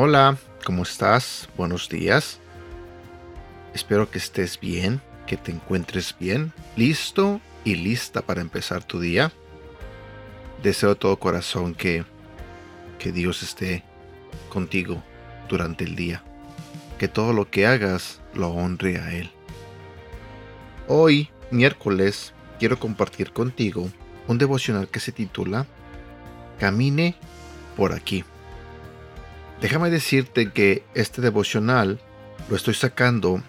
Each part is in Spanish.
Hola, ¿cómo estás? Buenos días. Espero que estés bien, que te encuentres bien, listo y lista para empezar tu día. Deseo de todo corazón que, que Dios esté contigo durante el día, que todo lo que hagas lo honre a Él. Hoy, miércoles, quiero compartir contigo un devocional que se titula Camine por aquí. Déjame decirte que este devocional lo estoy sacando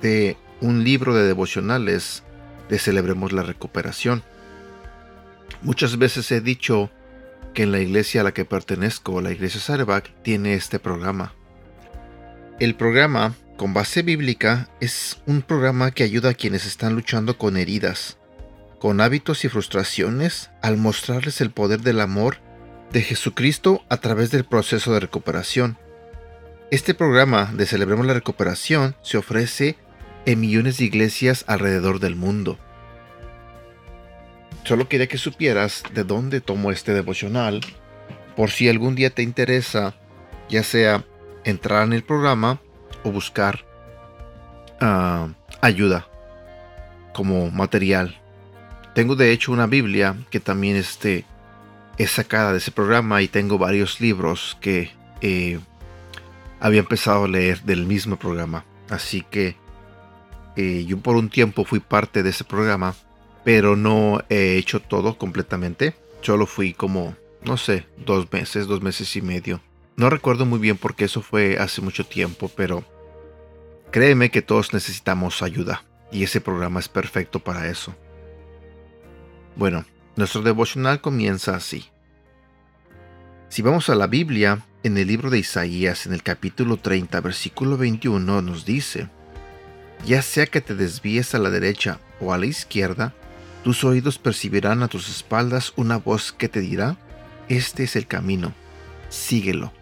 de un libro de devocionales de Celebremos la Recuperación. Muchas veces he dicho que en la iglesia a la que pertenezco, la iglesia Sarebac, tiene este programa. El programa, con base bíblica, es un programa que ayuda a quienes están luchando con heridas, con hábitos y frustraciones, al mostrarles el poder del amor de Jesucristo a través del proceso de recuperación. Este programa de Celebremos la Recuperación se ofrece en millones de iglesias alrededor del mundo. Solo quería que supieras de dónde tomo este devocional, por si algún día te interesa, ya sea entrar en el programa o buscar ah, ayuda como material. Tengo de hecho una Biblia que también este, es sacada de ese programa y tengo varios libros que eh, había empezado a leer del mismo programa. Así que eh, yo por un tiempo fui parte de ese programa, pero no he hecho todo completamente. Solo fui como, no sé, dos meses, dos meses y medio. No recuerdo muy bien porque eso fue hace mucho tiempo, pero créeme que todos necesitamos ayuda y ese programa es perfecto para eso. Bueno, nuestro devocional comienza así. Si vamos a la Biblia, en el libro de Isaías, en el capítulo 30, versículo 21, nos dice, Ya sea que te desvíes a la derecha o a la izquierda, tus oídos percibirán a tus espaldas una voz que te dirá, Este es el camino, síguelo.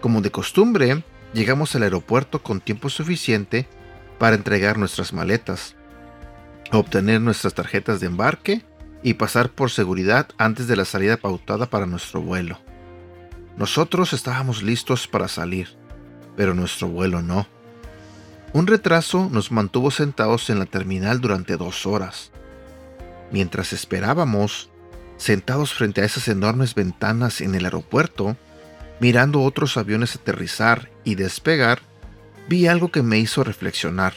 Como de costumbre, llegamos al aeropuerto con tiempo suficiente para entregar nuestras maletas, obtener nuestras tarjetas de embarque y pasar por seguridad antes de la salida pautada para nuestro vuelo. Nosotros estábamos listos para salir, pero nuestro vuelo no. Un retraso nos mantuvo sentados en la terminal durante dos horas. Mientras esperábamos, sentados frente a esas enormes ventanas en el aeropuerto, mirando otros aviones aterrizar y despegar, vi algo que me hizo reflexionar.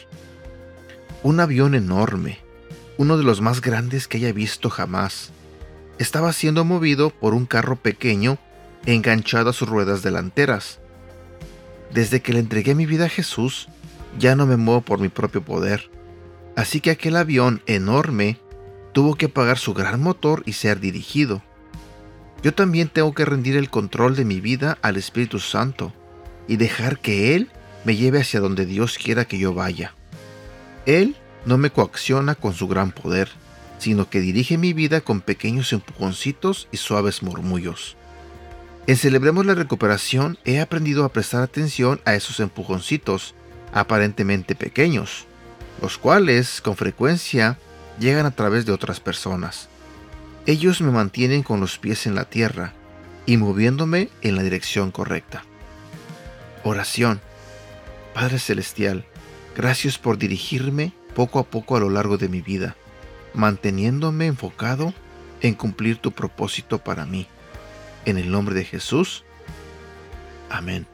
Un avión enorme, uno de los más grandes que haya visto jamás. Estaba siendo movido por un carro pequeño enganchado a sus ruedas delanteras. Desde que le entregué mi vida a Jesús, ya no me muevo por mi propio poder. Así que aquel avión enorme tuvo que apagar su gran motor y ser dirigido. Yo también tengo que rendir el control de mi vida al Espíritu Santo y dejar que Él me lleve hacia donde Dios quiera que yo vaya. Él no me coacciona con su gran poder, sino que dirige mi vida con pequeños empujoncitos y suaves murmullos. En Celebremos la Recuperación he aprendido a prestar atención a esos empujoncitos, aparentemente pequeños, los cuales, con frecuencia, llegan a través de otras personas. Ellos me mantienen con los pies en la tierra y moviéndome en la dirección correcta. Oración. Padre Celestial, gracias por dirigirme poco a poco a lo largo de mi vida, manteniéndome enfocado en cumplir tu propósito para mí. En el nombre de Jesús. Amén.